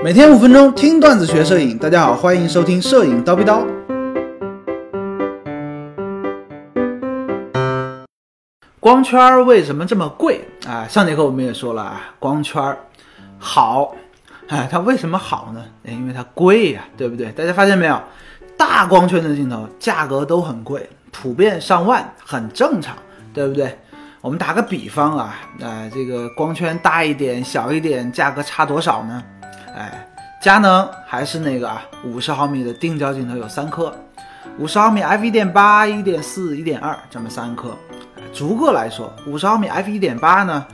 每天五分钟听段子学摄影，大家好，欢迎收听摄影刀逼刀。光圈为什么这么贵啊？上节课我们也说了啊，光圈好，哎，它为什么好呢？哎因为它贵呀、对不对？大家发现没有？大光圈的镜头价格都很贵，普遍上万，很正常，对不对？我们打个比方啊，呃，这个光圈大一点、小一点，价格差多少呢？哎，佳能还是那个啊，五十毫米的定焦镜头有三颗，五十毫米 f 一点八、一点四、一点二这么三颗。逐个来说，五十毫米 f 一点八呢，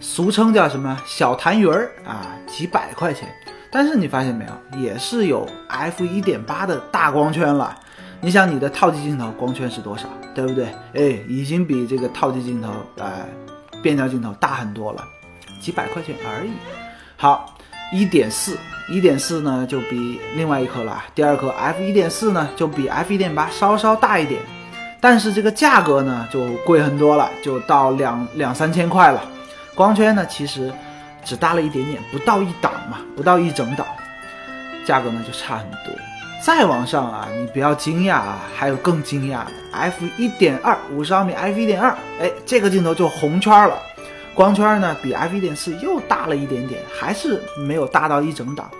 俗称叫什么小痰盂儿啊，几百块钱。但是你发现没有，也是有 f 一点八的大光圈了。你想你的套机镜头光圈是多少，对不对？哎，已经比这个套机镜头，呃，变焦镜头大很多了，几百块钱而已。好，一点四，一点四呢就比另外一颗了，第二颗 f 一点四呢就比 f 一点八稍稍大一点，但是这个价格呢就贵很多了，就到两两三千块了。光圈呢其实只大了一点点，不到一档嘛，不到一整档，价格呢就差很多。再往上啊，你不要惊讶啊，还有更惊讶的 f 一点二五十毫米 f 一点二，哎，这个镜头就红圈了。光圈呢比 f 一点四又大了一点点，还是没有大到一整档，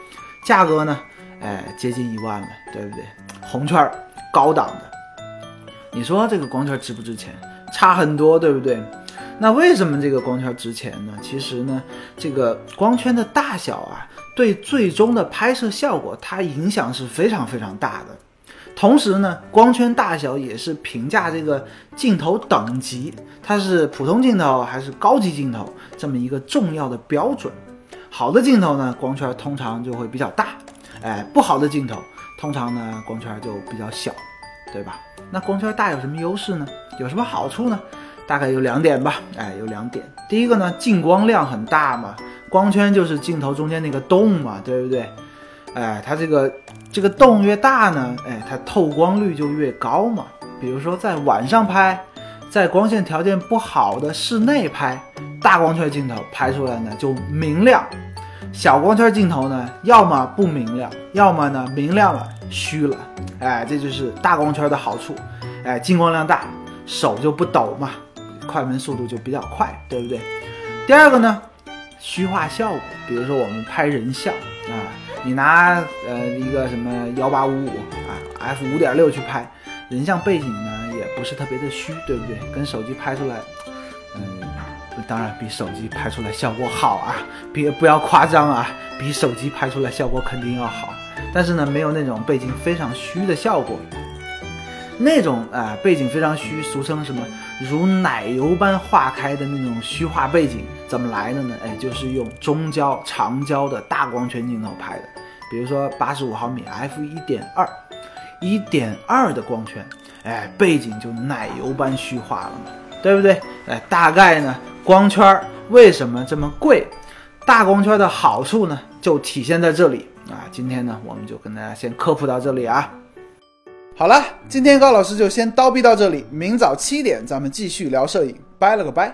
价格呢，哎，接近一万了，对不对？红圈儿高档的，你说这个光圈值不值钱？差很多，对不对？那为什么这个光圈值钱呢？其实呢，这个光圈的大小啊，对最终的拍摄效果它影响是非常非常大的。同时呢，光圈大小也是评价这个镜头等级，它是普通镜头还是高级镜头这么一个重要的标准。好的镜头呢，光圈通常就会比较大，哎，不好的镜头通常呢光圈就比较小，对吧？那光圈大有什么优势呢？有什么好处呢？大概有两点吧，哎，有两点。第一个呢，进光量很大嘛，光圈就是镜头中间那个洞嘛，对不对？哎，它这个这个洞越大呢，哎，它透光率就越高嘛。比如说在晚上拍，在光线条件不好的室内拍，大光圈镜头拍出来呢就明亮，小光圈镜头呢要么不明亮，要么呢明亮了虚了。哎，这就是大光圈的好处。哎，进光量大，手就不抖嘛，快门速度就比较快，对不对？第二个呢，虚化效果，比如说我们拍人像啊，你拿呃一个什么幺八五五啊 f 五点六去拍人像背景呢，也不是特别的虚，对不对？跟手机拍出来，嗯，当然比手机拍出来效果好啊，别不要夸张啊，比手机拍出来效果肯定要好，但是呢，没有那种背景非常虚的效果。那种啊、背景非常虚，俗称什么如奶油般化开的那种虚化背景，怎么来的呢？哎，就是用中焦、长焦的大光圈镜头拍的，比如说八十五毫米 f 一点二，一点二的光圈，哎，背景就奶油般虚化了嘛，对不对？哎，大概呢，光圈为什么这么贵？大光圈的好处呢，就体现在这里啊。今天呢，我们就跟大家先科普到这里啊。好了，今天高老师就先叨逼到这里，明早七点咱们继续聊摄影，拜了个拜。